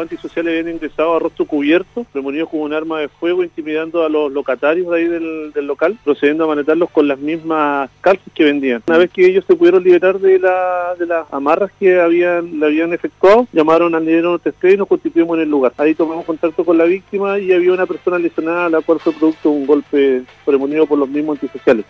Antisociales habían ingresado a rostro cubierto, premonidos con un arma de fuego, intimidando a los locatarios de ahí del, del local, procediendo a manetarlos con las mismas calzas que vendían. Una vez que ellos se pudieron liberar de, la, de las amarras que habían, le habían efectuado, llamaron al dinero testeo y nos constituimos en el lugar. Ahí tomamos contacto con la víctima y había una persona lesionada a la cual fue producto de un golpe premonido por los mismos antisociales.